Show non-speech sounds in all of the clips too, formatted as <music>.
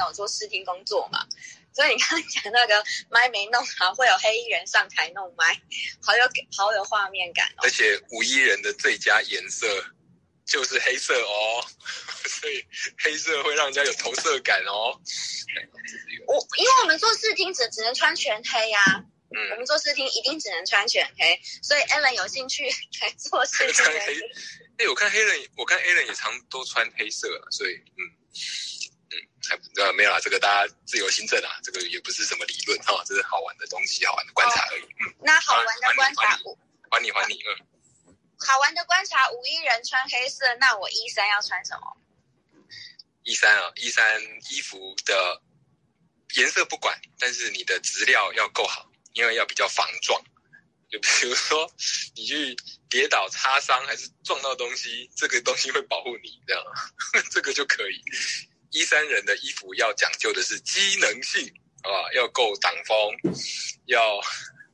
常有做视听工作嘛，所以你刚刚讲那个麦没弄好，会有黑衣人上台弄麦，好有好有画面感哦。而且五一人的最佳颜色就是黑色哦，<laughs> 所以黑色会让人家有投射感哦。我因为我们做视听只只能穿全黑呀、我嗯，们做视听一定只能穿全黑，所以 Alan 有兴趣来做视 <laughs> 听穿的黑。哎、我看黑人，我看 A 人也常都穿黑色啊，所以嗯嗯，还不知道没有啦，这个大家自由行政啊，这个也不是什么理论哈、这是好玩的东西，好玩的观察而已。嗯，那好玩的观察还你五，还你还你，嗯，好玩的观察五一人穿黑色，那我一三要穿什么？一三啊，一三衣服的颜色不管，但是你的质料要够好，因为要比较防撞。就比如说你去跌倒、擦伤还是撞到东西，这个东西会保护你，这样 <laughs> 这个就可以。一三人的衣服要讲究的是机能性啊，要够挡风，<laughs> 要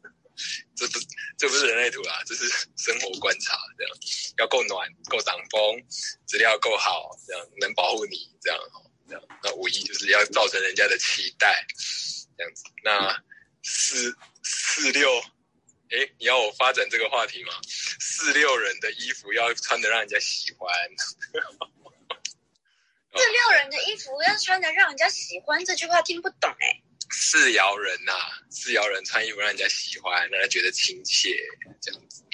<laughs> 这不这不是人类图啊，这是生活观察，这样要够暖、够挡风，质量够好，这样能保护你，这样这样。那五一就是要造成人家的期待，这样子。那四四六，诶，你要我发展这个话题吗？四六人的衣服要穿的让人家喜欢。四六人的衣服要穿的让人家喜欢，这句话听不懂哎、四爻人呐、四爻人穿衣服让人家喜欢，让人觉得亲切，这样子。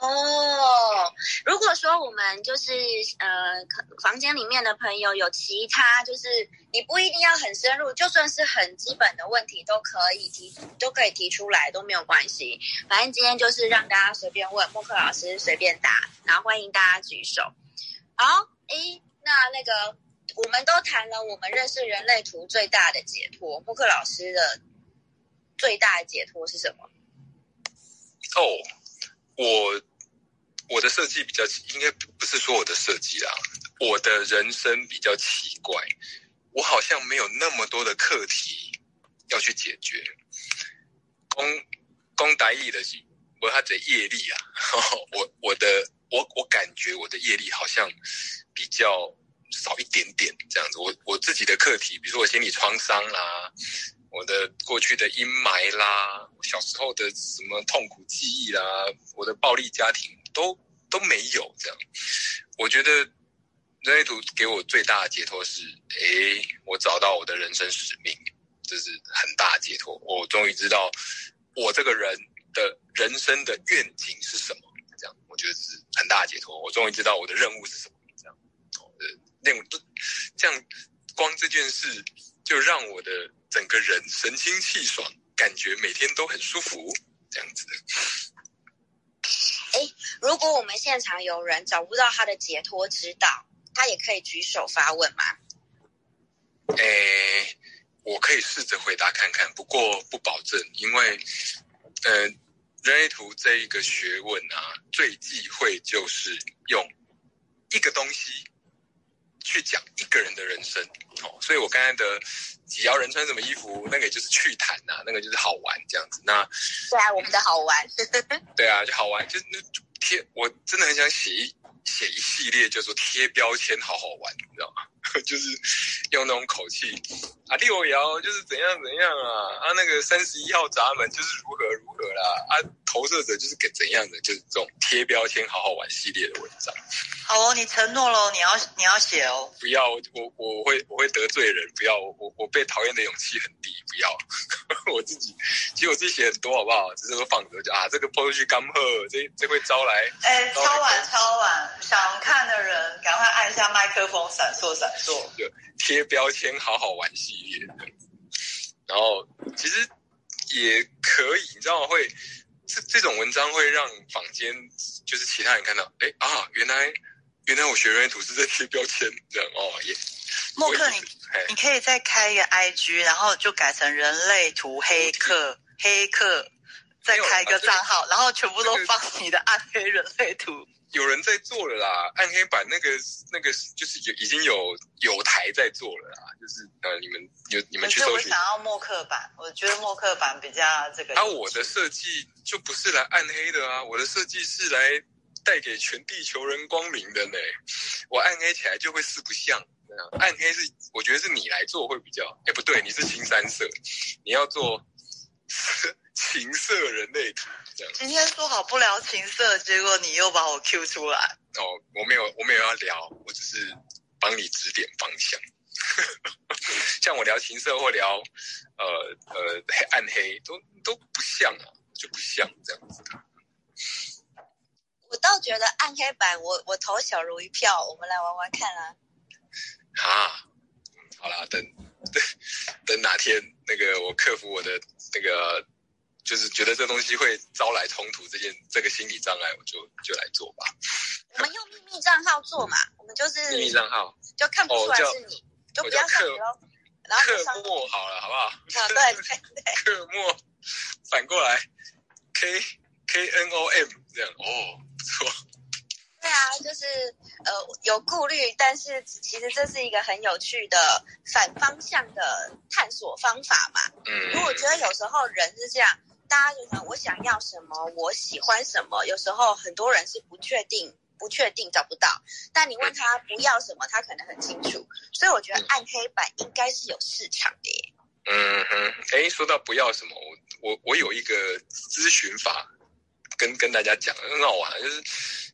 哦，如果说我们就是呃，可房间里面的朋友有其他，就是你不一定要很深入，就算是很基本的问题都可以提，都可以提出来，都没有关系。反正今天就是让大家随便问，默克老师随便答，然后欢迎大家举手。好，诶，那那个我们都谈了我们认识人类图最大的解脱，默克老师的最大的解脱是什么？哦，我我的设计比较应该不是说我的设计啦，我的人生比较奇怪，我好像没有那么多的课题要去解决。公公达意的是我他的业力啊，<laughs> 我我的我我感觉我的业力好像比较少一点点这样子。我我自己的课题，比如说我心理创伤啦，我的过去的阴霾啦，我小时候的什么痛苦记忆啦，我的暴力家庭都都没有这样。我觉得人类图给我最大的解脱是，诶，我找到我的人生使命，这是很大的解脱。我终于知道我这个人的人生的愿景是什么，这样我觉得是很大的解脱。我终于知道我的任务是什么，那种这样光这件事就让我的整个人神清气爽，感觉每天都很舒服，这样子的。哎。如果我们现场有人找不到他的解脱之道，他也可以举手发问吗？哎，我可以试着回答看看，不过不保证，因为，呃，人类图这一个学问啊，最忌讳就是用一个东西去讲一个人的人生哦。所以我刚才的几爻人穿什么衣服，那个就是趣谈呐、那个就是好玩这样子。那对啊，我们的好玩。<laughs> 对啊，就好玩，就是那贴，我真的很想写一写一系列，叫做贴标签，好好玩，你知道吗？<laughs> 就是用那种口气啊，六爻就是怎样怎样啊，啊那个三十一号闸门就是如何如何啦，啊投射者就是给怎样的，就是这种贴标签好好玩系列的文章。好哦，你承诺了，你要你要写哦。不要，我我我会我会得罪人，不要，我我我被讨厌的勇气很低，不要。<laughs> 我自己其实我自己写很多，好不好？只是说放着就啊，这个抛出去干喝，这这会招来哎，超晚超晚，想看的人赶快按一下麦克风，闪烁闪烁。贴标签好好玩系列。然后其实也可以，你知道吗？会这这种文章会让坊间就是其他人看到，哎啊，原来原来我学人类图是在贴标签这样哦，也默克，你哎你可以再开一个 IG，然后就改成人类图黑客黑客，再开一个账号，然后全部都放你的暗黑人类图。有人在做了啦，暗黑版那个那个就是有已经有有台在做了啦，就是呃你们有你们去搜寻我想。要默克版，我觉得默克版比较这个。啊，我的设计就不是来暗黑的啊，我的设计是来带给全地球人光明的呢。我暗黑起来就会四不像，暗黑是我觉得是你来做会比较，哎不对，你是青三色，你要做 <laughs> 情色人类图这样。今天说好不聊情色，结果你又把我 Q 出来。哦，我没有，我没有要聊，我只是帮你指点方向。<laughs> 像我聊情色或聊呃呃暗黑，都都不像啊，就不像这样子。我倒觉得暗黑版，我我投小如一票，我们来玩玩看啊。啊，好啦，等等等哪天那个我克服我的那个，就是觉得这东西会招来冲突这件这个心理障碍，我就就来做吧。<laughs> 我们用秘密账号做嘛，我们就是秘密账号，就看不出来是你，就不要上去喽。然后刻墨好了，好不好？啊，对对对，<laughs> 刻墨反过来，K K N O M 这样哦，不错。对啊，就是呃有顾虑，但是其实这是一个很有趣的反方向的探索方法嘛。嗯，因为我觉得有时候人是这样，大家就想我想要什么，我喜欢什么，有时候很多人是不确定，不确定找不到。但你问他不要什么，他可能很清楚。所以我觉得暗黑版应该是有市场的。耶。嗯哼，哎，说到不要什么，我我我有一个咨询法，跟跟大家讲，很好玩，就是我。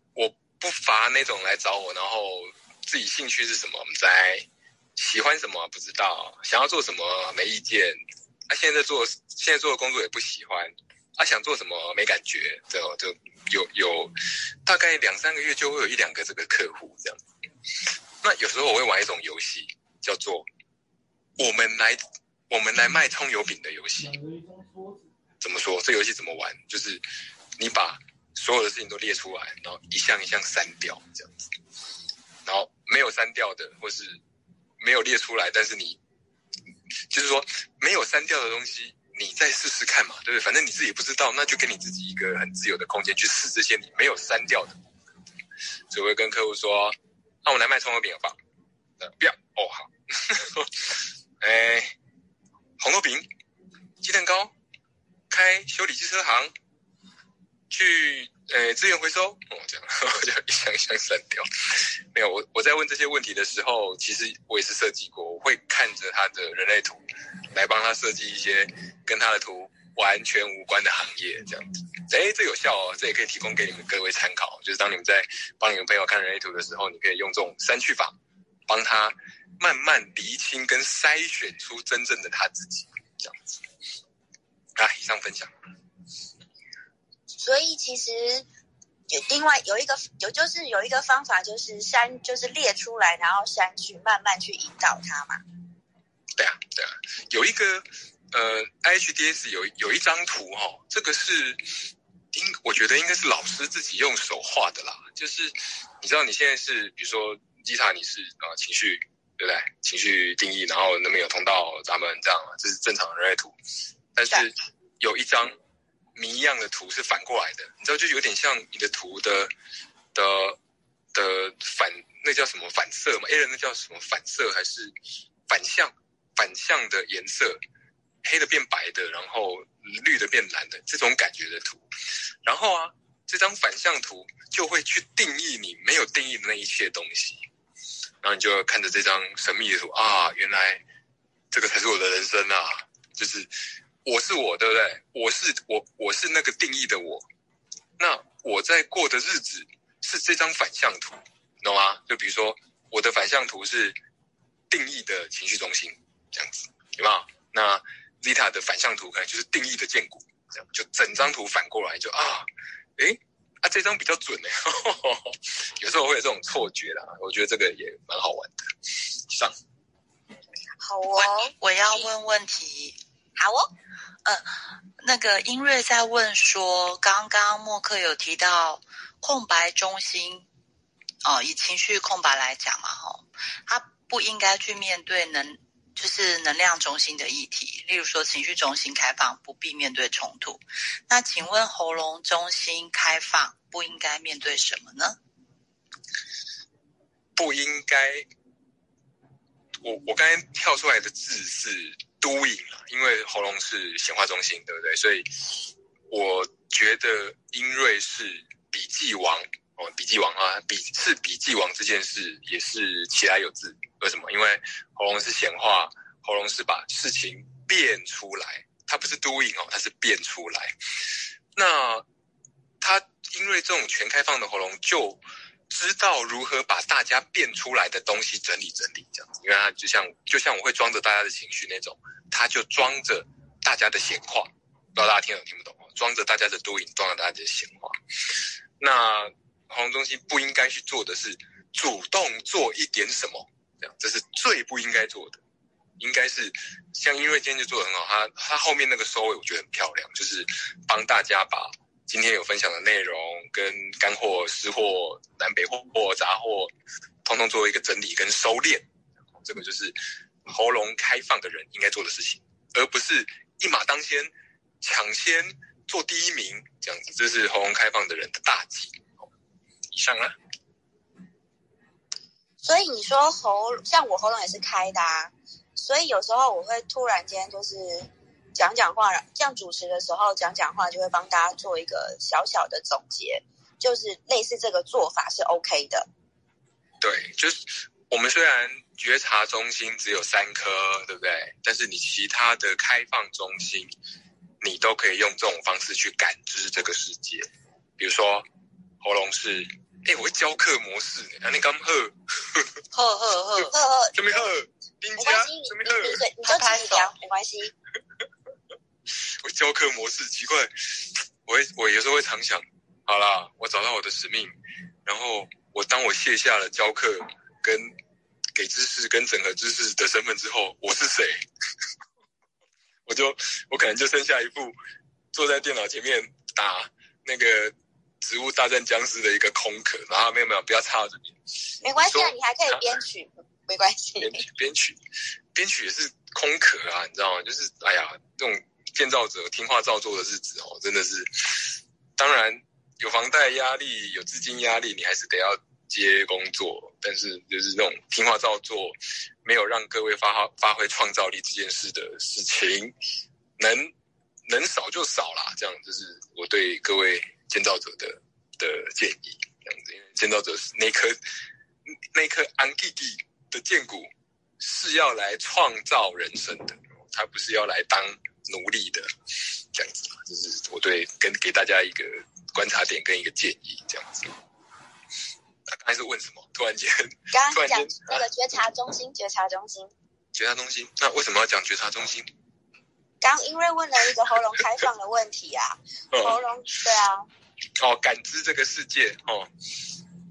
不乏那种来找我，然后自己兴趣是什么我们在喜欢什么不知道，想要做什么没意见，啊，现在做现在做的工作也不喜欢，啊，想做什么没感觉，就就有有大概两三个月就会有一两个这个客户这样。那有时候我会玩一种游戏，叫做我们来我们来卖葱油饼的游戏。怎么说？这游戏怎么玩？就是你把。所有的事情都列出来，然后一项一项删掉，这样子。然后没有删掉的，或是没有列出来，但是你就是说没有删掉的东西，你再试试看嘛，对不对？反正你自己不知道，那就给你自己一个很自由的空间去试这些你没有删掉的。所以会跟客户说：“那我来卖葱油饼好不好？”不要哦，好。哎，红豆饼、鸡蛋糕，开修理机车行。去呃资源回收哦，这样 <laughs> 我就一箱一箱删掉。没有我我在问这些问题的时候，其实我也是设计过，我会看着他的人类图，来帮他设计一些跟他的图完全无关的行业，这样子。哎，这有效哦，这也可以提供给你们各位参考。就是当你们在帮你们朋友看人类图的时候，你可以用这种删去法，帮他慢慢厘清跟筛选出真正的他自己，这样子。啊，以上分享。所以其实有另外有一个有就是有一个方法，就是删就是列出来，然后删去，慢慢去引导他嘛。对啊，对啊，有一个呃，HDS 有有一张图哈，这个是应我觉得应该是老师自己用手画的啦。就是你知道你现在是比如说吉塔，你是呃情绪对不对？情绪定义，然后那边有通道咱们这样，这是正常的人类图。但是有一张。谜一样的图是反过来的，你知道，就有点像你的图的的的反，那叫什么反射嘛？A 人那叫什么反射还是反向？反向的颜色，黑的变白的，然后绿的变蓝的，这种感觉的图。然后啊，这张反向图就会去定义你没有定义的那一切东西。然后你就看着这张神秘的图啊，原来这个才是我的人生啊，就是。我是我，对不对？我是我，我是那个定义的我。那我在过的日子是这张反向图，懂吗？就比如说，我的反向图是定义的情绪中心，这样子，有没有？那 Zeta 的反向图可能就是定义的建骨，这样就整张图反过来，就啊，诶，啊，这张比较准呢。<laughs> 有时候会有这种错觉啦，我觉得这个也蛮好玩的。上，好哦，我要问问题。好哦。呃，那个英瑞在问说，刚刚默克有提到空白中心，哦，以情绪空白来讲嘛，吼，他不应该去面对能，就是能量中心的议题，例如说情绪中心开放，不必面对冲突。那请问喉咙中心开放，不应该面对什么呢？不应该，我我刚才跳出来的字是。Doing 了，因为喉咙是显化中心，对不对？所以我觉得英瑞是笔记王哦，笔记王啊，笔是笔记王这件事也是其来有字，为什么？因为喉咙是显化，喉咙是把事情变出来，它不是 doing 哦，它是变出来。那它因为这种全开放的喉咙，就知道如何把大家变出来的东西整理整理，这样子。因为它就像就像我会装着大家的情绪那种，它就装着大家的闲话，不知道大家听懂听不懂？装着大家的 doing，装着大家的闲话。那喉咙中心不应该去做的是主动做一点什么。这样，这是最不应该做的，应该是像音乐今天就做的很好，他他后面那个收尾我觉得很漂亮，就是帮大家把今天有分享的内容跟干货、湿货、南北货、杂货，通通做一个整理跟收敛，这个就是喉咙开放的人应该做的事情，而不是一马当先、抢先做第一名这样子，这是喉咙开放的人的大忌。以上啊。所以你说喉像我喉咙也是开的啊，所以有时候我会突然间就是讲讲话，这样主持的时候讲讲话，就会帮大家做一个小小的总结，就是类似这个做法是 OK 的。对，就是我们虽然觉察中心只有三颗，对不对？但是你其他的开放中心，你都可以用这种方式去感知这个世界。比如说喉咙是。哎，我会教课模式呢。啊，你刚喝，喝喝喝喝喝，准备喝，冰加，准备喝，对，你就自己聊，没关系。我教课模式奇怪，我会我有时候会常想，好啦，我找到我的使命，然后我当我卸下了教课跟给知识跟整合知识的身份之后，我是谁？<laughs> 我就我可能就剩下一副坐在电脑前面打那个。植物大战僵尸的一个空壳，然后没有没有，不要插到这边。没关系啊，你还可以编曲，没关系。编曲编曲编曲也是空壳啊，你知道吗？就是哎呀，这种建造者听话照做的日子哦，真的是。当然有房贷压力，有资金压力，你还是得要接工作。但是就是那种听话照做，没有让各位发发挥创造力这件事的事情，能能少就少啦。这样就是我对各位。建造者的的建议，这样子，因为建造者是那颗那颗安弟弟的剑骨是要来创造人生的，他不是要来当奴隶的，这样子，就是我对跟给大家一个观察点跟一个建议，这样子。他刚才是问什么？突然间，刚刚讲那个觉察中心，觉察中心，觉察中心。那为什么要讲觉察中心？刚因为问了一个喉咙开放的问题啊，喉咙对啊。哦，感知这个世界哦，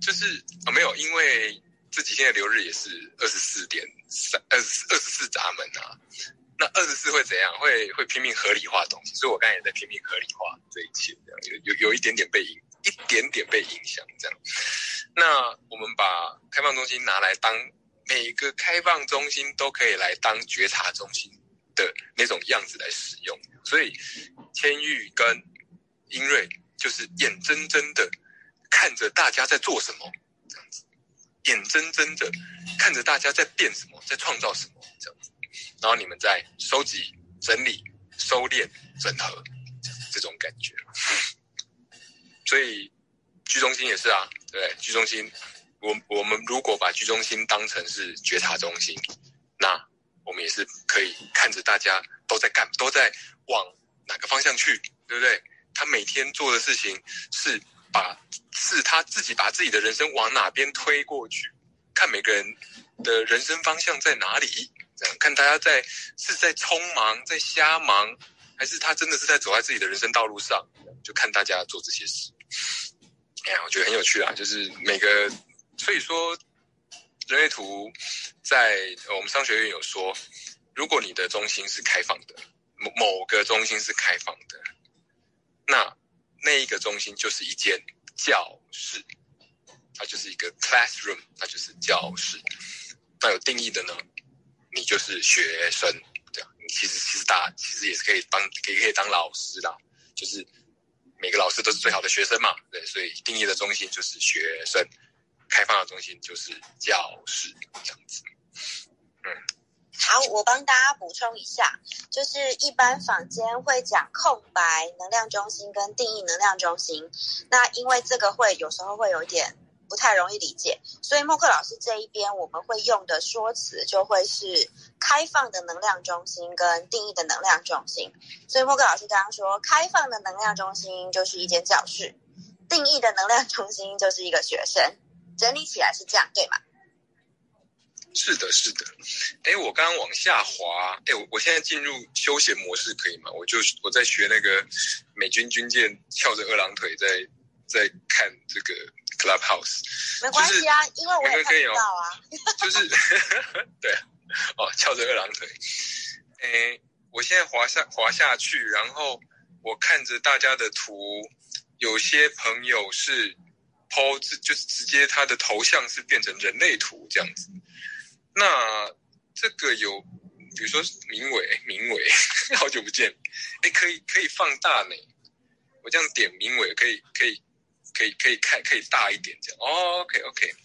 就是啊，没有，因为这几天的流日也是二十四点三二十二十四闸门啊。那二十四会怎样？会会拼命合理化东西，所以我刚才也在拼命合理化这一切，这样有有有一点点被影，一点点被影响这样。那我们把开放中心拿来当每个开放中心都可以来当觉察中心的那种样子来使用，所以千玉跟英瑞。就是眼睁睁的看着大家在做什么，这样子，眼睁睁的看着大家在变什么，在创造什么，这样子，然后你们在收集、整理、收敛、整合，这种感觉。所以居中心也是啊，对，居中心，我我们如果把居中心当成是觉察中心，那我们也是可以看着大家都在干，都在往哪个方向去，对不对？他每天做的事情是把是他自己把自己的人生往哪边推过去，看每个人的人生方向在哪里，这样看大家在是在匆忙在瞎忙，还是他真的是在走在自己的人生道路上，就看大家做这些事。哎呀，我觉得很有趣啊，就是每个所以说人类图在我们商学院有说，如果你的中心是开放的，某某个中心是开放的。那那一个中心就是一间教室，它就是一个 classroom，它就是教室。那有定义的呢，你就是学生，这样。你其实其实大其实也是可以帮也可以当老师啦，就是每个老师都是最好的学生嘛，对。所以定义的中心就是学生，开放的中心就是教室，这样子。嗯。好，我帮大家补充一下，就是一般坊间会讲空白能量中心跟定义能量中心，那因为这个会有时候会有点不太容易理解。所以默克老师这一边我们会用的说辞就会是开放的能量中心跟定义的能量中心。所以默克老师刚刚说，开放的能量中心就是一间教室，定义的能量中心就是一个学生。整理起来是这样，对吗？是的，是的。哎，我刚刚往下滑，哎，我我现在进入休闲模式可以吗？我就我在学那个美军军舰翘着二郎腿在在看这个 Clubhouse。没关系啊，因为我也看到啊。<laughs> 就是对，哦，翘着二郎腿。诶，我现在滑下滑下去，然后我看着大家的图，有些朋友是 po，就是直接他的头像是变成人类图这样子。那这个有，比如说明伟，明伟，<laughs> 好久不见，哎，可以可以放大呢。我这样点明伟，可以可以可以可以看，可以大一点这样。哦，OK OK，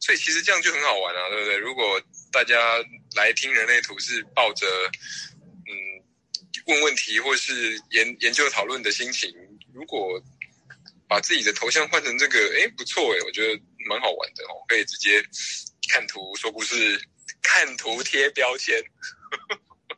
所以其实这样就很好玩啊，对不对？如果大家来听人类图是抱着嗯问问题或是研研究讨论的心情，如果把自己的头像换成这个，哎，不错哎，我觉得蛮好玩的哦，可以直接。看图说故事，看图贴标签。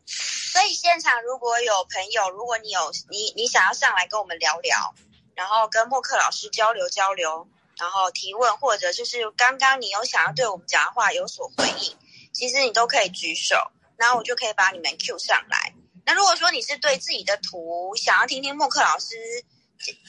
所以现场如果有朋友，如果你有你你想要上来跟我们聊聊，然后跟默克老师交流交流，然后提问，或者就是刚刚你有想要对我们讲的话有所回应，其实你都可以举手，然后我就可以把你们 Q 上来。那如果说你是对自己的图想要听听默克老师。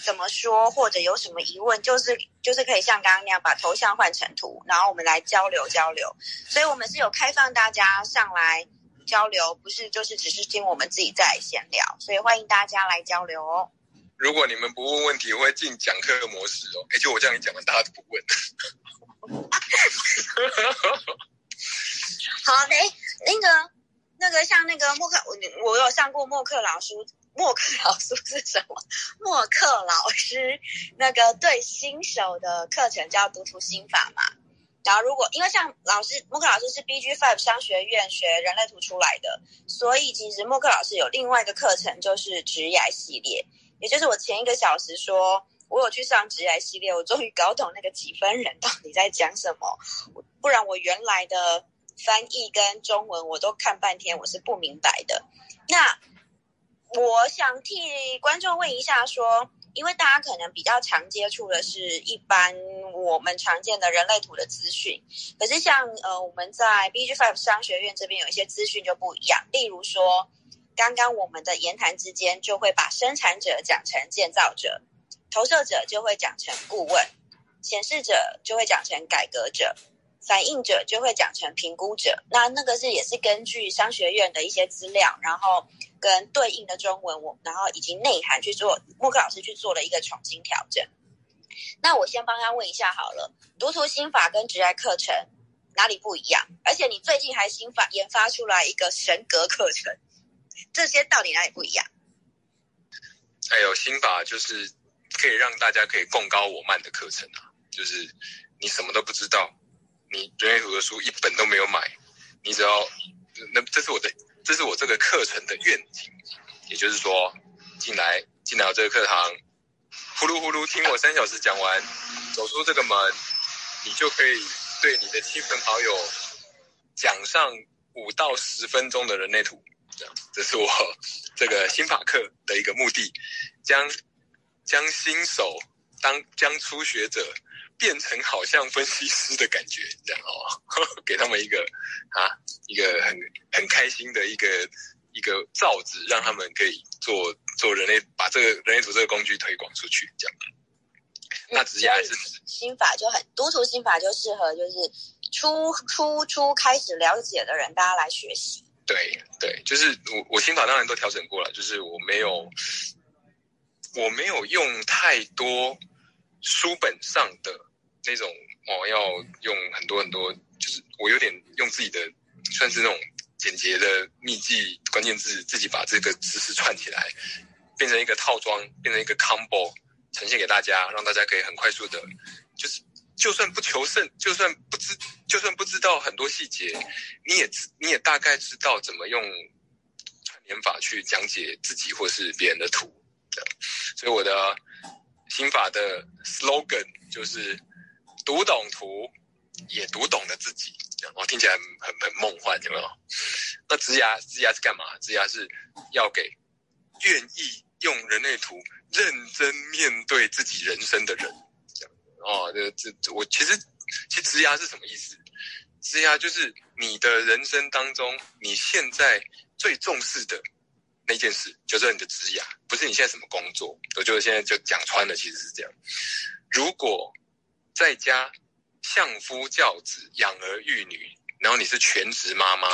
怎么说，或者有什么疑问，就是就是可以像刚刚那样把头像换成图，然后我们来交流交流。所以，我们是有开放大家上来交流，不是就是只是听我们自己在闲聊。所以，欢迎大家来交流哦。如果你们不问问题，会进讲课模式哦。而且我这样一讲完，大家都不问。<laughs> 好，哎，那个那个像那个默克，我我有上过默克老师。默克老师是什么？<laughs> 默克老师那个对新手的课程叫读图心法嘛。然后如果因为像老师默克老师是 BG Five 商学院学人类图出来的，所以其实默克老师有另外一个课程就是直癌系列，也就是我前一个小时说我有去上直癌系列，我终于搞懂那个几分人到底在讲什么，不然我原来的翻译跟中文我都看半天，我是不明白的。那。我想替观众问一下，说，因为大家可能比较常接触的是一般我们常见的人类图的资讯，可是像呃我们在 BG Five 商学院这边有一些资讯就不一样，例如说，刚刚我们的言谈之间就会把生产者讲成建造者，投射者就会讲成顾问，显示者就会讲成改革者。反应者就会讲成评估者，那那个是也是根据商学院的一些资料，然后跟对应的中文，我然后以及内涵去做，莫克老师去做了一个重新调整。那我先帮他问一下好了，读图心法跟职爱课程哪里不一样？而且你最近还新发研发出来一个神格课程，这些到底哪里不一样？还有心法就是可以让大家可以共高我慢的课程啊，就是你什么都不知道。你人类图的书一本都没有买，你只要那这是我的，这是我这个课程的愿景，也就是说，进来进来这个课堂，呼噜呼噜听我三小时讲完，走出这个门，你就可以对你的亲朋好友讲上五到十分钟的人类图，这是我 <laughs> 这个新法课的一个目的，将将新手当将初学者。变成好像分析师的感觉，这样哦，<laughs> 给他们一个啊，一个很很开心的一个一个罩子，让他们可以做做人类，把这个人类图这个工具推广出去，这样。那直接还是心法就很读图心法就适合就是初初初开始了解的人，大家来学习。对对，就是我我心法当然都调整过了，就是我没有我没有用太多书本上的。那种哦，要用很多很多，就是我有点用自己的，算是那种简洁的秘籍关键字，自己把这个知识串起来，变成一个套装，变成一个 combo，呈现给大家，让大家可以很快速的，就是就算不求胜，就算不知，就算不知道很多细节，你也知你也大概知道怎么用串联法去讲解自己或是别人的图，所以我的心法的 slogan 就是。读懂图，也读懂了自己。哦，听起来很很梦幻，有没有？那职涯职涯是干嘛？职涯是要给愿意用人类图认真面对自己人生的人。哦，这这我其实其实职涯是什么意思？职涯就是你的人生当中，你现在最重视的那件事，就是你的职涯，不是你现在什么工作。我觉得现在就讲穿了，其实是这样。如果在家相夫教子、养儿育女，然后你是全职妈妈，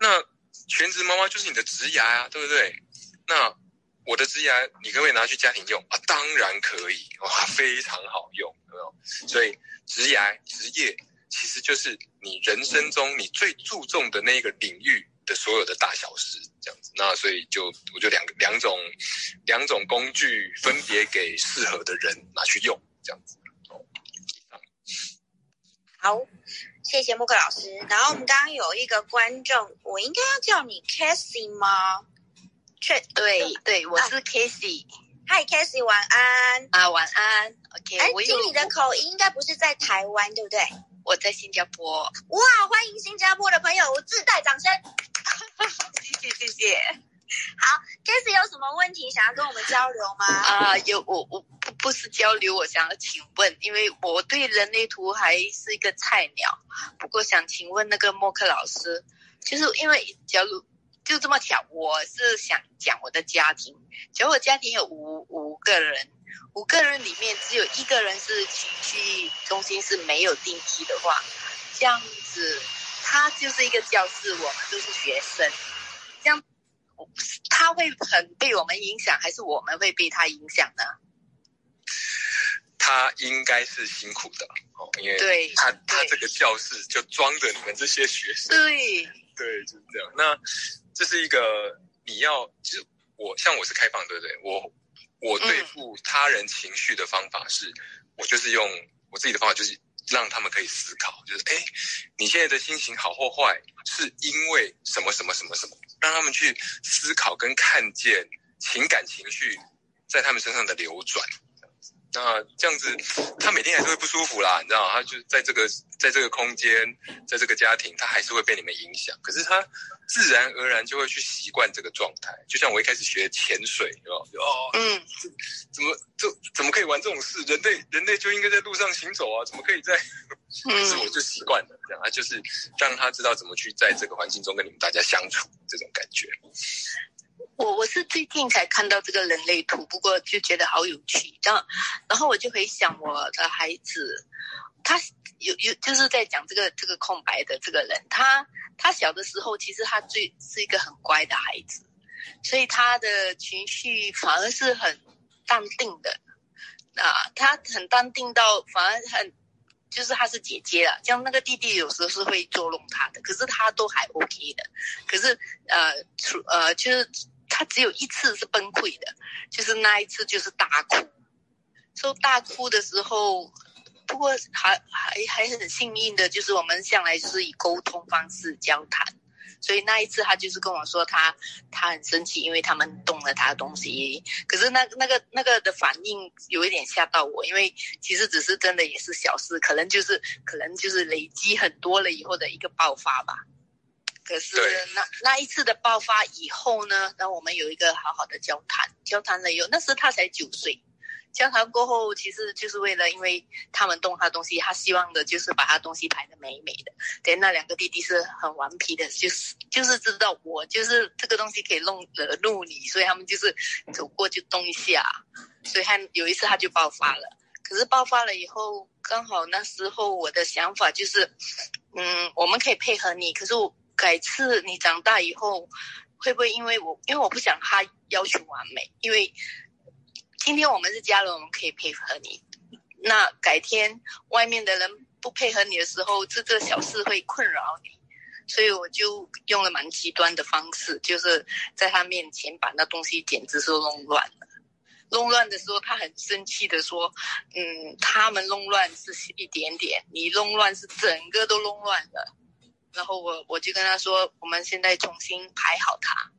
那全职妈妈就是你的职涯啊，对不对？那我的职涯，你可不可以拿去家庭用啊？当然可以，哇，非常好用，有没有？所以职涯、职业其实就是你人生中你最注重的那个领域的所有的大小事，这样子。那所以就我就两个两种两种工具，分别给适合的人拿去用。这样子，好，谢谢木克老师。然后我们刚刚有一个观众，我应该要叫你 Casey 吗？确对对，我是 Casey。Hi Casey，晚安啊，晚安。OK，哎，听你的口音，应该不是在台湾，对不对？我在新加坡。哇，欢迎新加坡的朋友，我自带掌声。<laughs> 谢谢谢谢。好 k a s e y 有什么问题想要跟我们交流吗？啊，有我我不不是交流，我想要请问，因为我对人类图还是一个菜鸟，不过想请问那个默克老师，就是因为假如就这么巧，我是想讲我的家庭，其实我家庭有五五个人，五个人里面只有一个人是情绪中心是没有定义的话，这样子他就是一个教室，我们都是学生，这样。他会很被我们影响，还是我们会被他影响呢？他应该是辛苦的哦，因为他他这个教室就装着你们这些学生，对对，就是这样。那这是一个你要，其实我像我是开放，对不对？我我对付他人情绪的方法是，我就是用我自己的方法，就是让他们可以思考，就是哎，你现在的心情好或坏，是因为什么什么什么什么。让他们去思考跟看见情感情绪在他们身上的流转，那这样子，他每天还是会不舒服啦，你知道他就在这个在这个空间，在这个家庭，他还是会被你们影响。可是他自然而然就会去习惯这个状态。就像我一开始学潜水，哦，嗯，怎么就怎么可以玩这种事？人类人类就应该在路上行走啊，怎么可以在？可是我就习惯了这样，他就是让他知道怎么去在这个环境中跟你们大家相处这种感觉。我我是最近才看到这个人类图，不过就觉得好有趣。这样，然后我就回想我的孩子，他有有就是在讲这个这个空白的这个人，他他小的时候其实他最是一个很乖的孩子，所以他的情绪反而是很淡定的。啊，他很淡定到反而很就是他是姐姐了，像那个弟弟有时候是会捉弄他的，可是他都还 OK 的。可是呃，除呃就是。他只有一次是崩溃的，就是那一次就是大哭。说大哭的时候，不过还还还很幸运的，就是我们向来就是以沟通方式交谈，所以那一次他就是跟我说他他很生气，因为他们动了他的东西。可是那那个那个的反应有一点吓到我，因为其实只是真的也是小事，可能就是可能就是累积很多了以后的一个爆发吧。可是那那一次的爆发以后呢？那我们有一个好好的交谈，交谈了以后，那时他才九岁。交谈过后，其实就是为了，因为他们动他东西，他希望的就是把他东西排的美美的。对，那两个弟弟是很顽皮的，就是就是知道我就是这个东西可以弄惹怒你，所以他们就是走过就动一下。所以他有一次他就爆发了。可是爆发了以后，刚好那时候我的想法就是，嗯，我们可以配合你，可是我。改次你长大以后，会不会因为我，因为我不想他要求完美，因为今天我们是家人，我们可以配合你。那改天外面的人不配合你的时候，这这小事会困扰你，所以我就用了蛮极端的方式，就是在他面前把那东西简直是弄乱了。弄乱的时候，他很生气的说：“嗯，他们弄乱是一点点，你弄乱是整个都弄乱了。”然后我我就跟他说，我们现在重新排好它，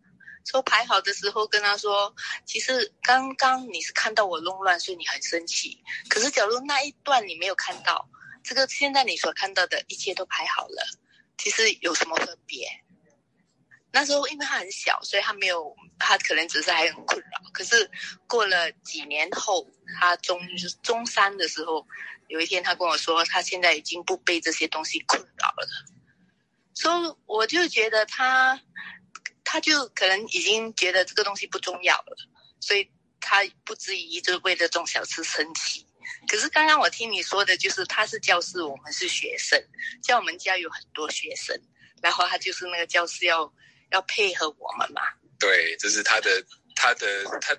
说排好的时候跟他说，其实刚刚你是看到我弄乱，所以你很生气。可是假如那一段你没有看到，这个现在你所看到的一切都排好了，其实有什么分别？那时候因为他很小，所以他没有，他可能只是还很困扰。可是过了几年后，他中就是中三的时候，有一天他跟我说，他现在已经不被这些东西困扰了。所以我就觉得他，他就可能已经觉得这个东西不重要了，所以他不至于就是为了这种小事生气。可是刚刚我听你说的，就是他是教师，我们是学生，像我们家有很多学生，然后他就是那个教师要。要配合我们嘛？对，这是他的他的他，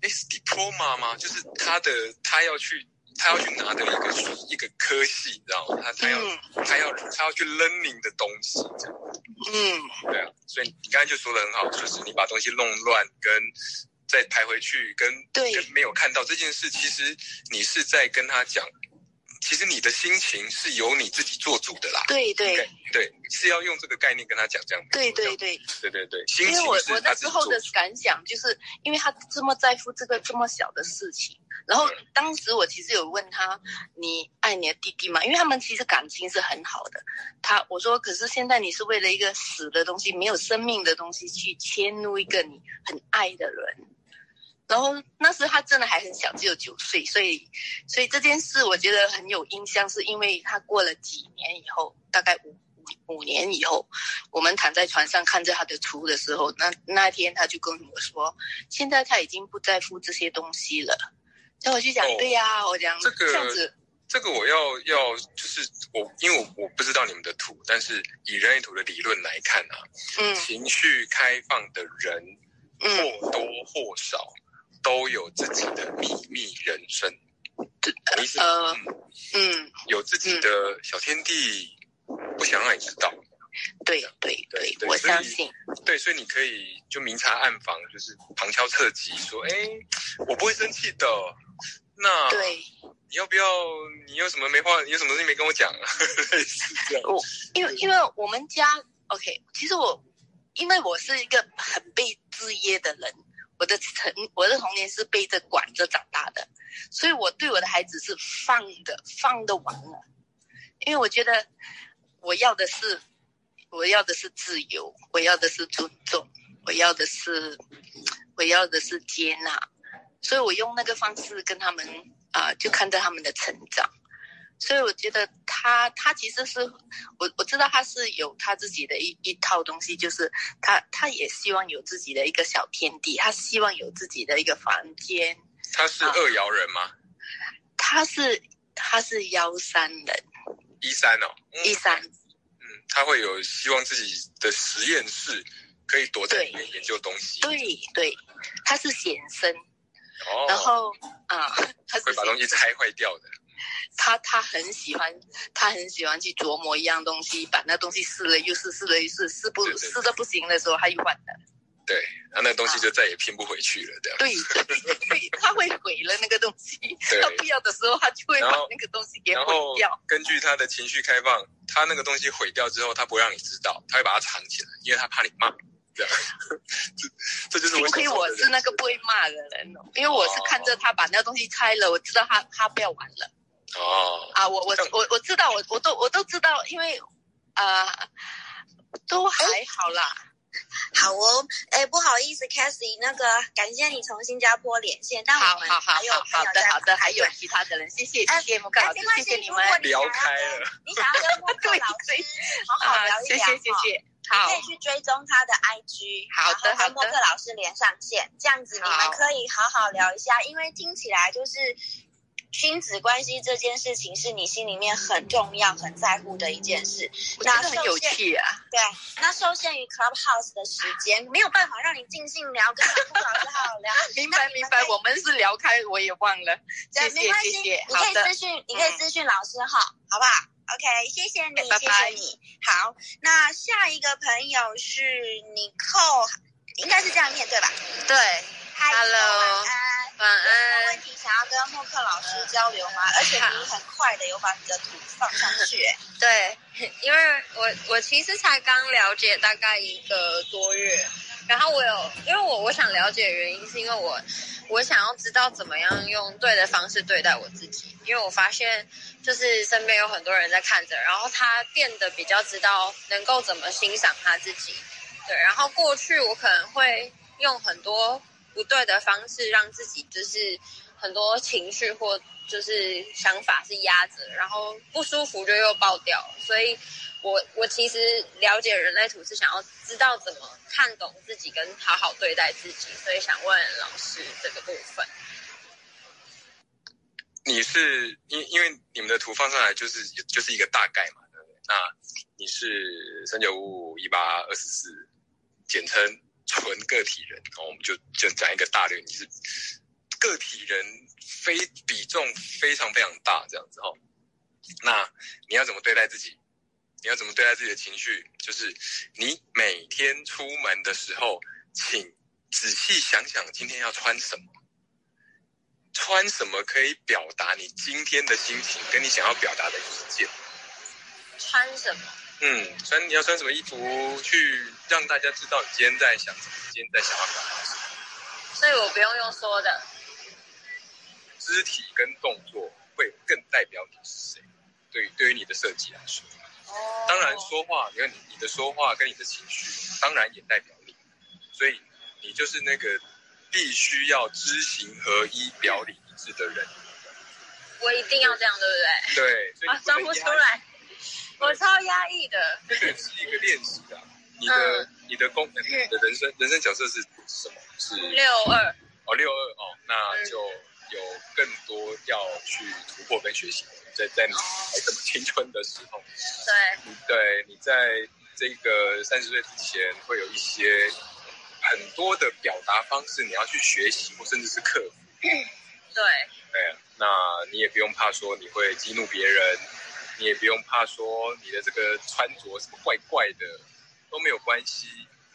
哎，是 diploma 吗？就是他的他要去他要去拿的一个一个科系，你知道吗？他他要他要他要去 learning 的东西，这样。嗯，对啊。所以你刚才就说的很好，就是你把东西弄乱，跟再排回去，跟跟没有看到这件事，其实你是在跟他讲。其实你的心情是由你自己做主的啦。对对对，是要用这个概念跟他讲这样。对对对对对对，因为我我那时候的感想就是，因为他这么在乎这个这么小的事情，然后当时我其实有问他，你爱你的弟弟吗？因为他们其实感情是很好的。他我说，可是现在你是为了一个死的东西、没有生命的东西去迁怒一个你很爱的人。然后那时他真的还很小，只有九岁，所以，所以这件事我觉得很有印象，是因为他过了几年以后，大概五五年以后，我们躺在床上看着他的图的时候，那那天他就跟我说，现在他已经不在乎这些东西了。那我就讲，对呀，我讲这样子，这个我要要就是我，因为我我不知道你们的图，但是以人类图的理论来看啊，嗯，情绪开放的人或多或少。都有自己的秘密人生，意思嗯嗯，有自己的小天地，不想让你知道。对对对，我相信。对，所以你可以就明察暗访，就是旁敲侧击说：“哎，我不会生气的。”那对，你要不要？你有什么没话？你有什么东西没跟我讲？<laughs> 是这样。我因为因为我们家 OK，其实我因为我是一个很被制约的人。我的成我的童年是被着管着长大的，所以我对我的孩子是放的放的完了，因为我觉得我要的是我要的是自由，我要的是尊重，我要的是我要的是接纳，所以我用那个方式跟他们啊，就看着他们的成长。所以我觉得他他其实是我我知道他是有他自己的一一套东西，就是他他也希望有自己的一个小天地，他希望有自己的一个房间。他是二爻人吗？他是他是幺三人。一三哦，一三。嗯，他会有希望自己的实验室可以躲在里面研究东西。对对，他是显身。哦。然后啊，<laughs> 他会把东西拆坏掉的。他他很喜欢，他很喜欢去琢磨一样东西，把那东西试了又试，试了又试，试不试的不行的时候，他又换了。对，那那东西就再也拼不回去了，这样。对，对，他会毁了那个东西。他不要的时候，他就会把那个东西给毁掉。根据他的情绪开放，他那个东西毁掉之后，他不会让你知道，他会把它藏起来，因为他怕你骂。这样，<laughs> 这这就是幸亏我是那个不会骂的人，因为我是看着他把那个东西拆了，我知道他他不要玩了。哦啊，我我我我知道，我我都我都知道，因为啊，都还好啦。好哦，哎，不好意思 e 那个感谢你从新加坡连线，但我们还有好的好的，还有其他的人，谢谢谢谢木克老师，谢谢你们聊开了。你想要跟木克老师好好聊一聊，谢谢谢谢。好，可以去追踪他的 IG，好的，跟莫克老师连上线，这样子你们可以好好聊一下，因为听起来就是。亲子关系这件事情是你心里面很重要、很在乎的一件事。那很有趣啊！对，那受限于 Clubhouse 的时间，没有办法让你尽兴聊，跟老师好好聊。<laughs> 明白明白，我们是聊开，我也忘了。谢谢谢谢，你可以咨询，你可以咨询老师哈，好不好？OK，谢谢你，谢谢你。好，那下一个朋友是 Nicole，应该是这样念对吧？对，Hello。晚安。有问题想要跟默克老师交流吗？而且你很快的有把你的图放上去。<laughs> 对，因为我我其实才刚了解大概一个多月，然后我有，因为我我想了解原因，是因为我我想要知道怎么样用对的方式对待我自己，因为我发现就是身边有很多人在看着，然后他变得比较知道能够怎么欣赏他自己，对，然后过去我可能会用很多不对的方式让自己就是很多情绪或就是想法是压着，然后不舒服就又爆掉，所以。我我其实了解人类图是想要知道怎么看懂自己跟好好对待自己，所以想问老师这个部分。你是因因为你们的图放上来就是就是一个大概嘛，对不对？那你是三九五五一八二十四，简称纯个体人，哦我们就就讲一个大略，你是个体人，非比重非常非常大这样子哦。那你要怎么对待自己？你要怎么对待自己的情绪？就是你每天出门的时候，请仔细想想今天要穿什么，穿什么可以表达你今天的心情，跟你想要表达的意见。穿什么？嗯，穿你要穿什么衣服，去让大家知道你今天在想什么，今天在想要表达什么。所以我不用用说的，肢体跟动作会更代表你是谁。对，对于你的设计来说。哦当然，说话，你看你你的说话跟你的情绪，当然也代表你，所以你就是那个必须要知行合一、表里一致的人。我一定要这样，对不对？对，啊装不出来，我超压抑的。这个是一个练习啊，你的你的功能，你的人生人生角色是什么？是六二哦，六二哦，那就有更多要去突破跟学习。在在你还这么青春的时候，对，对你在这个三十岁之前，会有一些很多的表达方式，你要去学习或甚至是克服。对，对，那你也不用怕说你会激怒别人，你也不用怕说你的这个穿着什么怪怪的都没有关系。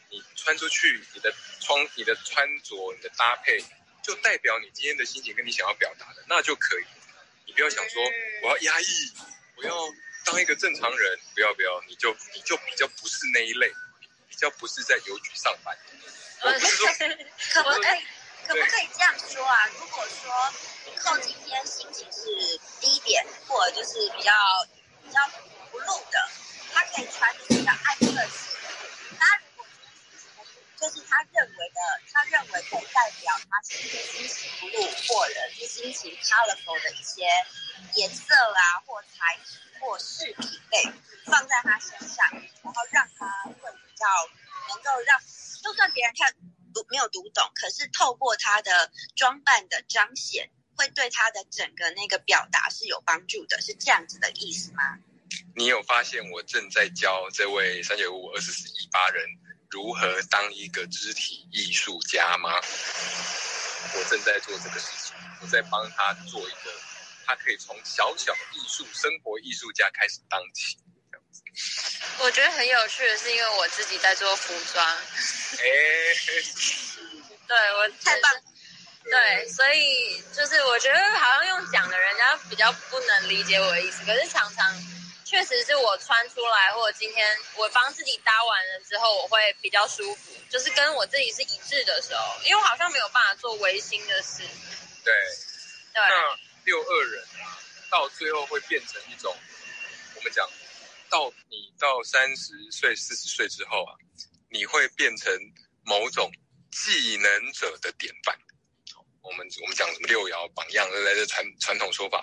你穿出去，你的穿、你的穿着、你的搭配，就代表你今天的心情跟你想要表达的，那就可以。你不要想说我要压抑，我要当一个正常人，不要不要，你就你就比较不是那一类，比较不是在邮局上班。可不可以可不可以这样说啊？如果说寇今天心情是低点，或者就是比较比较不露的，他可以穿比较暗色系。他如果就是他认为的，他认为可以代表他是心情不露或者是心情 colorful 的一些颜色啊，或材质或饰品类放在他身上，然后让他会比较能够让，就算别人看读没有读懂，可是透过他的装扮的彰显，会对他的整个那个表达是有帮助的，是这样子的意思吗？你有发现我正在教这位三九五二十四一八人？如何当一个肢体艺术家吗？我正在做这个事情，我在帮他做一个，他可以从小小艺术生活艺术家开始当起，这样子。我觉得很有趣的是，因为我自己在做服装。哎，<laughs> 对我太棒。对，所以就是我觉得好像用讲的，人家比较不能理解我的意思，可是常常。确实是我穿出来，或者今天我帮自己搭完了之后，我会比较舒服，就是跟我自己是一致的时候，因为我好像没有办法做违心的事。对，对。那六二人啊，到最后会变成一种，我们讲到你到三十岁、四十岁之后啊，你会变成某种技能者的典范。我们我们讲什么六爻榜样，来这传传统说法，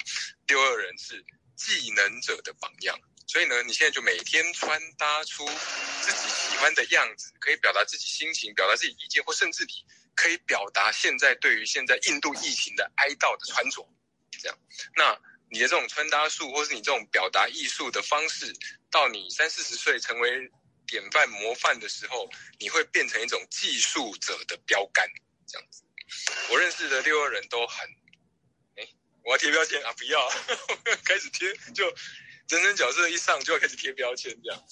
六二人是。技能者的榜样，所以呢，你现在就每天穿搭出自己喜欢的样子，可以表达自己心情，表达自己意见，或甚至你可以表达现在对于现在印度疫情的哀悼的穿着。这样，那你的这种穿搭术，或是你这种表达艺术的方式，到你三四十岁成为典范模范的时候，你会变成一种技术者的标杆。这样子，我认识的六个人都很。哎我要贴标签啊！不要，<laughs> 开始贴就人生角色一上就要开始贴标签，这样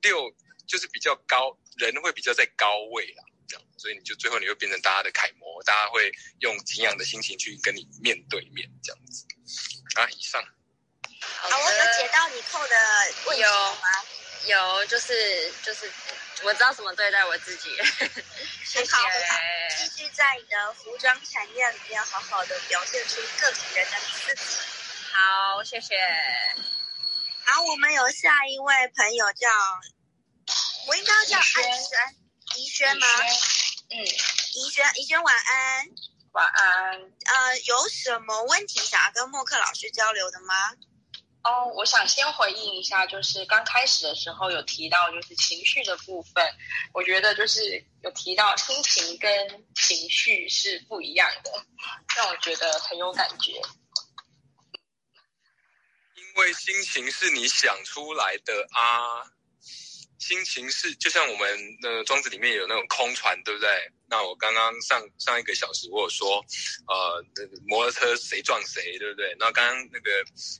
六就是比较高，人会比较在高位啦，这样，所以你就最后你会变成大家的楷模，大家会用敬仰的心情去跟你面对面，这样子啊。以上，好，我有解到你扣的问题吗？有，就是就是我知道怎么对待我自己。<laughs> 谢谢。好很好继续在你的服装产业里面好好的表现出个体人的自己。好，谢谢。好，我们有下一位朋友叫，我应该叫怡安轩，怡轩吗？嗯，怡轩，怡轩晚安。晚安。呃，有什么问题想要跟默克老师交流的吗？哦，我想先回应一下，就是刚开始的时候有提到就是情绪的部分，我觉得就是有提到心情跟情绪是不一样的，让我觉得很有感觉。因为心情是你想出来的啊，心情是就像我们的庄子里面有那种空船，对不对？那我刚刚上上一个小时我有说，呃，摩托车谁撞谁，对不对？然后刚刚那个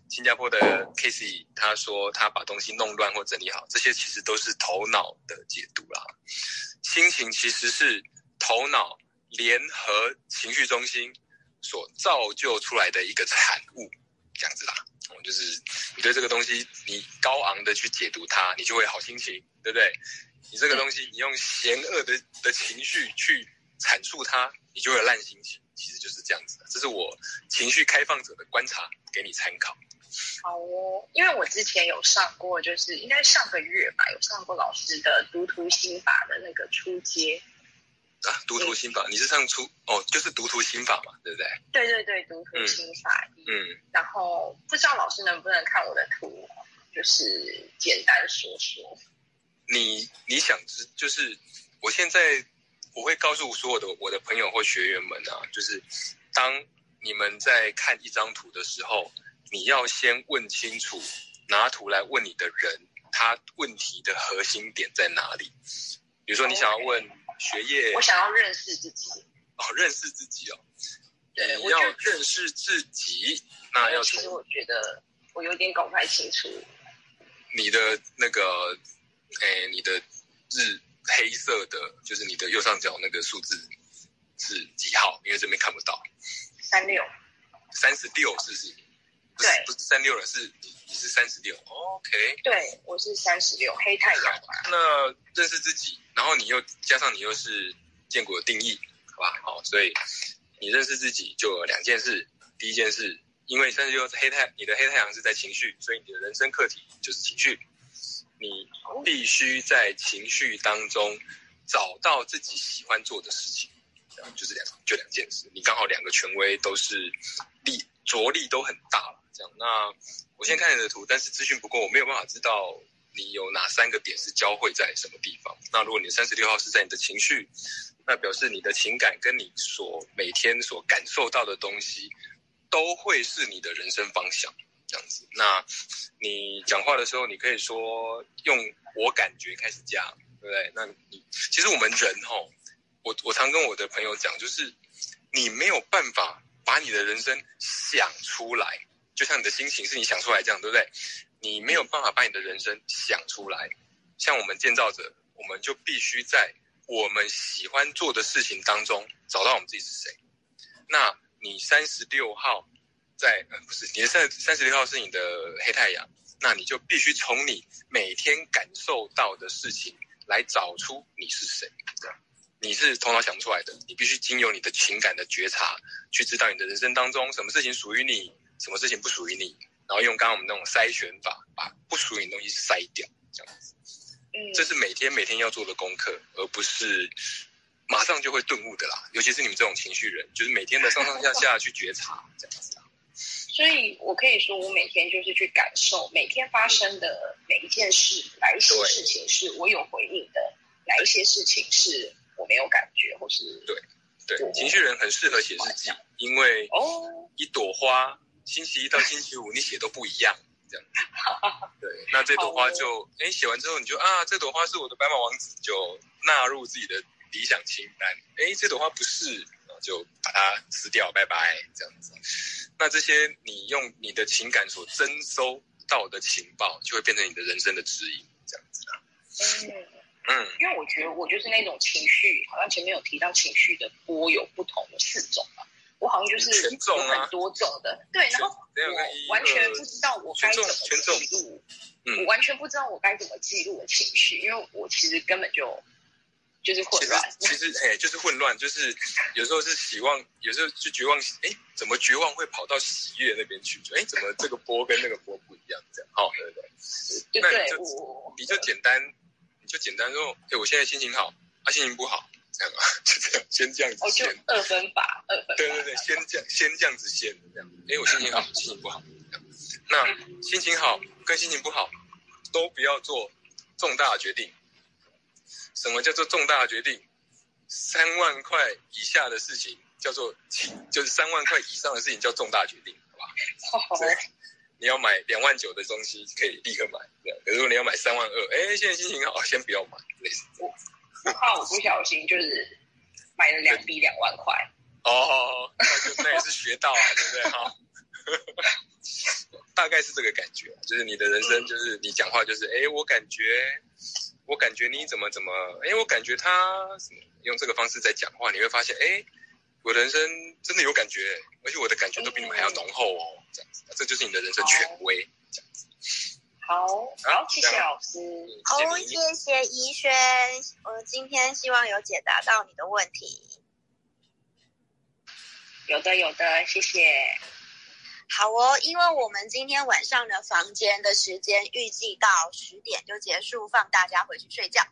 新加坡的 Casey 他说他把东西弄乱或整理好，这些其实都是头脑的解读啦。心情其实是头脑联合情绪中心所造就出来的一个产物，这样子啦。哦就是你对这个东西，你高昂的去解读它，你就会好心情，对不对？你这个东西，你用嫌恶的的情绪去阐述它，你就会有烂心情。其实就是这样子的，这是我情绪开放者的观察，给你参考。好哦，因为我之前有上过，就是应该上个月吧，有上过老师的读图心法的那个初阶。啊，读图心法，你是上初哦，就是读图心法嘛，对不对？对对对，读图心法一。嗯，然后不知道老师能不能看我的图，就是简单说说。你你想知就是我现在我会告诉所有的我的朋友或学员们啊，就是当你们在看一张图的时候，你要先问清楚拿图来问你的人，他问题的核心点在哪里。比如说你想要问学业，我想要认识自己。哦，认识自己哦，对，你要认识自己，那要其实我觉得我有点搞不太清楚。你的那个，哎，你的日黑色的，就是你的右上角那个数字是几号？因为这边看不到，三六，三十六是不是？不是对不是三六了，是你你是三十六。OK，对我是三十六，黑太阳嘛。那认识自己，然后你又加上你又是建国的定义，好吧？好，所以你认识自己就有两件事。第一件事，因为三十六是黑太，你的黑太阳是在情绪，所以你的人生课题就是情绪。你必须在情绪当中找到自己喜欢做的事情，就是两就两件事。你刚好两个权威都是力着力都很大了，这样。那我先看你的图，但是资讯不够，我没有办法知道你有哪三个点是交汇在什么地方。那如果你三十六号是在你的情绪，那表示你的情感跟你所每天所感受到的东西，都会是你的人生方向。这样子，那你讲话的时候，你可以说用我感觉开始加，对不对？那你其实我们人吼，我我常跟我的朋友讲，就是你没有办法把你的人生想出来，就像你的心情是你想出来这样，对不对？你没有办法把你的人生想出来。像我们建造者，我们就必须在我们喜欢做的事情当中找到我们自己是谁。那你三十六号在呃不是你的三三十六号是你的黑太阳，那你就必须从你每天感受到的事情来找出你是谁。这样你是头脑想不出来的，你必须经由你的情感的觉察，去知道你的人生当中什么事情属于你，什么事情不属于你，然后用刚刚我们那种筛选法，把不属于你的东西筛掉，这样子。嗯，这是每天每天要做的功课，而不是马上就会顿悟的啦。尤其是你们这种情绪人，就是每天的上上下下去觉察这样子啊。所以我可以说，我每天就是去感受每天发生的每一件事，哪一些事情是我有回应的，哪一些事情是我没有感觉，或是对对，情绪人很适合写日记，因为哦，一朵花，星期一到星期五你写都不一样，这样子。对，那这朵花就，哎，写完之后你就啊，这朵花是我的白马王子，就纳入自己的理想清单。哎，这朵花不是，然后就把它撕掉，拜拜，这样子。那这些你用你的情感所征收到的情报，就会变成你的人生的指引，这样子啊。嗯。嗯，因为我觉得我就是那种情绪，好像前面有提到情绪的波有不同的四种嘛。我好像就是有很多种的，对，然后我完全不知道我该怎么记录，嗯我完全不知道我该怎么记录我情绪，因为我其实根本就就是混乱。其实哎，就是混乱，就是有时候是希望，有时候就绝望，哎，怎么绝望会跑到喜悦那边去？就哎，怎么这个波跟那个波不一样？这样，好，对对对？那你就对我，你就简单，你就简单说，哎，我现在心情好，啊，心情不好，这样啊，<laughs> 就这样，先这样子先。二分法，二分。对对对，先这样，先这样子先这样。哎，我心情好，心情不好。那心情好跟心情不好都不要做重大的决定。什么叫做重大的决定？三万块以下的事情叫做轻，就是三万块以上的事情叫重大决定，好吧？哦，你要买两万九的东西可以立刻买，这样。可是如果你要买三万二，哎，现在心情好，先不要买，类似这样。我怕我不小心就是买了两笔两万块。哦，那就那也是学到啊，对不对？哈，大概是这个感觉，就是你的人生，就是你讲话，就是哎，我感觉，我感觉你怎么怎么，哎，我感觉他什么，用这个方式在讲话，你会发现，哎，我人生真的有感觉，而且我的感觉都比你们还要浓厚哦，这样子，这就是你的人生权威，这样子。好，好，谢谢老师。好，谢谢你谢谢怡轩，我今天希望有解答到你的问题。有的，有的，谢谢。好哦，因为我们今天晚上的房间的时间预计到十点就结束，放大家回去睡觉。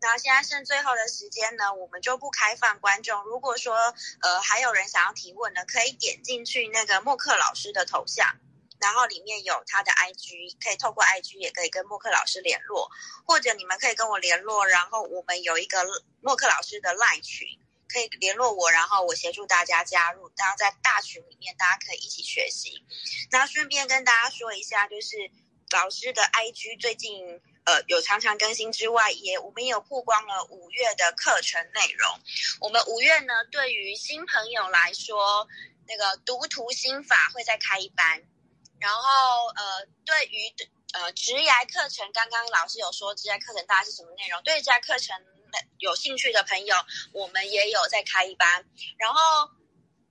那现在剩最后的时间呢，我们就不开放观众。如果说呃还有人想要提问的，可以点进去那个默克老师的头像，然后里面有他的 IG，可以透过 IG 也可以跟默克老师联络，或者你们可以跟我联络，然后我们有一个默克老师的 LINE 群。可以联络我，然后我协助大家加入，然后在大群里面大家可以一起学习。那顺便跟大家说一下，就是老师的 IG 最近呃有常常更新之外，也我们也有曝光了五月的课程内容。我们五月呢，对于新朋友来说，那个读图心法会再开一班，然后呃，对于呃职涯课程，刚刚老师有说职涯课程大概是什么内容？对职涯课程有兴趣的朋友，我们也有在开一班，然后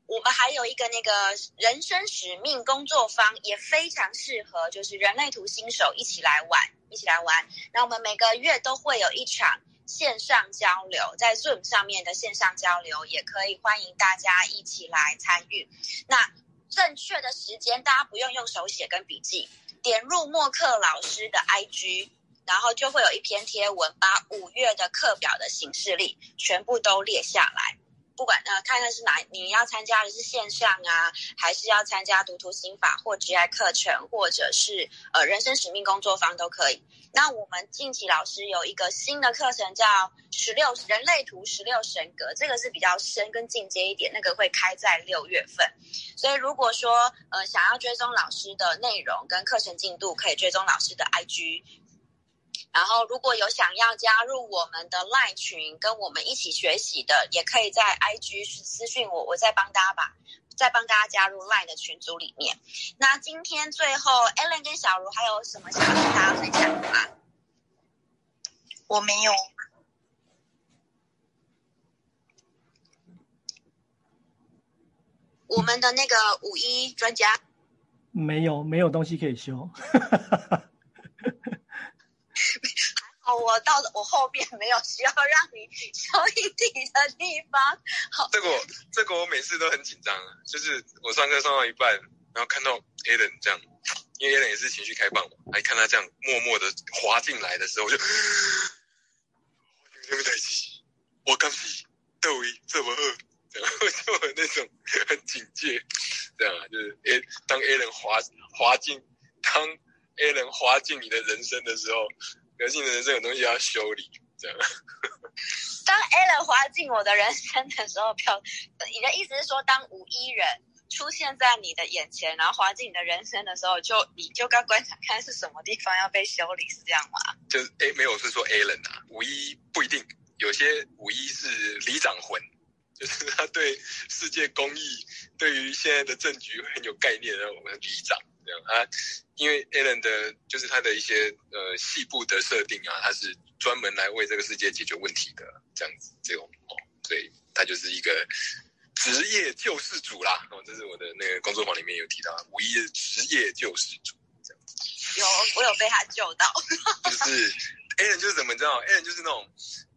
我们还有一个那个人生使命工作坊，也非常适合就是人类图新手一起来玩，一起来玩。然后我们每个月都会有一场线上交流，在 Zoom 上面的线上交流，也可以欢迎大家一起来参与。那正确的时间，大家不用用手写跟笔记，点入默克老师的 IG。然后就会有一篇贴文，把五月的课表的形式力全部都列下来。不管呃，看看是哪，你要参加的是线上啊，还是要参加读图心法或 GI 课程，或者是呃人生使命工作坊都可以。那我们近期老师有一个新的课程叫十六人类图十六神格，这个是比较深跟进阶一点，那个会开在六月份。所以如果说呃想要追踪老师的内容跟课程进度，可以追踪老师的 IG。然后，如果有想要加入我们的 LINE 群，跟我们一起学习的，也可以在 IG 私讯我，我再帮大家把再帮大家加入 LINE 的群组里面。那今天最后，Allen 跟小茹还有什么想要跟大家分享的吗？我没有。我们的那个五一专家没有，没有东西可以修。<laughs> 还好，我到我后面没有需要让你修一题的地方。好，这个我这个我每次都很紧张啊，就是我上课上到一半，然后看到 Alan 这样，因为 Alan 也是情绪开放嘛，还看他这样默默的滑进来的时候，我就，对不对？我刚是窦唯这么饿，然后 <laughs> 就有那种很警戒，这样啊，就是诶，当 A 人滑滑进，当 A 人滑进你的人生的时候。可是你的人生有东西要修理，这样。<laughs> 当 Alan 滑进我的人生的时候，票，你的意思是说，当五一人出现在你的眼前，然后滑进你的人生的时候，就你就该观察看是什么地方要被修理，是这样吗？就是诶，没有是说 Alan 啊，五一不一定，有些五一是里长魂，就是他对世界公益、对于现在的政局很有概念的我们的里长。这样啊，因为 Alan 的，就是他的一些呃细部的设定啊，他是专门来为这个世界解决问题的，这样子这种哦，所以他就是一个职职业救世主啦，哦，这是我的那个工作坊里面有提到，五一的职业救世主这样子。有我有被他救到，就是 Alan 就是怎么知道？Alan 就是那种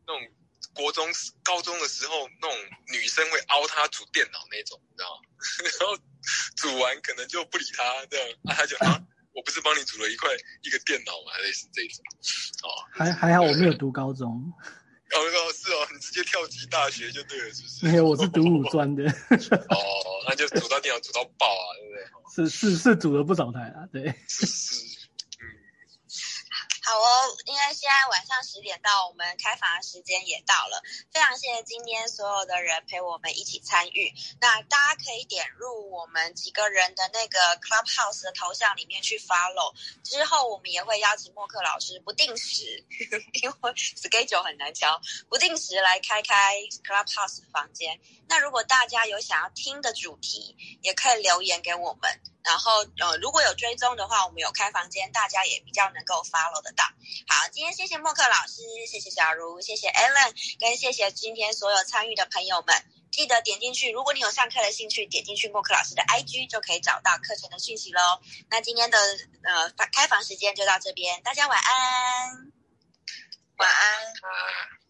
那种国中、高中的时候那种女生会凹他煮电脑那种，你知道吗？然后煮完可能就不理他这样，啊，他就啊，我不是帮你煮了一块一个电脑吗？类似这种，哦，还还好我没有读高中，哦哦是哦，你直接跳级大学就对了，是不是？没有，我是读五专的，哦，那就煮到电脑煮到爆啊，对不对？是是是煮了不少台啊，对。是是，嗯，好哦，因为现在晚上十点到，我们开房的时间也到了。非常谢谢今天所有的人陪我们一起参与。那大家可以点入我们几个人的那个 Clubhouse 的头像里面去 follow。之后我们也会邀请默克老师不定时，<laughs> 因为 schedule 很难敲，不定时来开开 Clubhouse 房间。那如果大家有想要听的主题，也可以留言给我们。然后呃，如果有追踪的话，我们有开房间，大家也比较能够 follow 得到。好，今天谢谢默克老师，谢谢小茹，谢谢 Alan，跟谢谢今天所有参与的朋友们。记得点进去，如果你有上课的兴趣，点进去默克老师的 IG 就可以找到课程的讯息喽。那今天的呃开房时间就到这边，大家晚安。晚安。啊。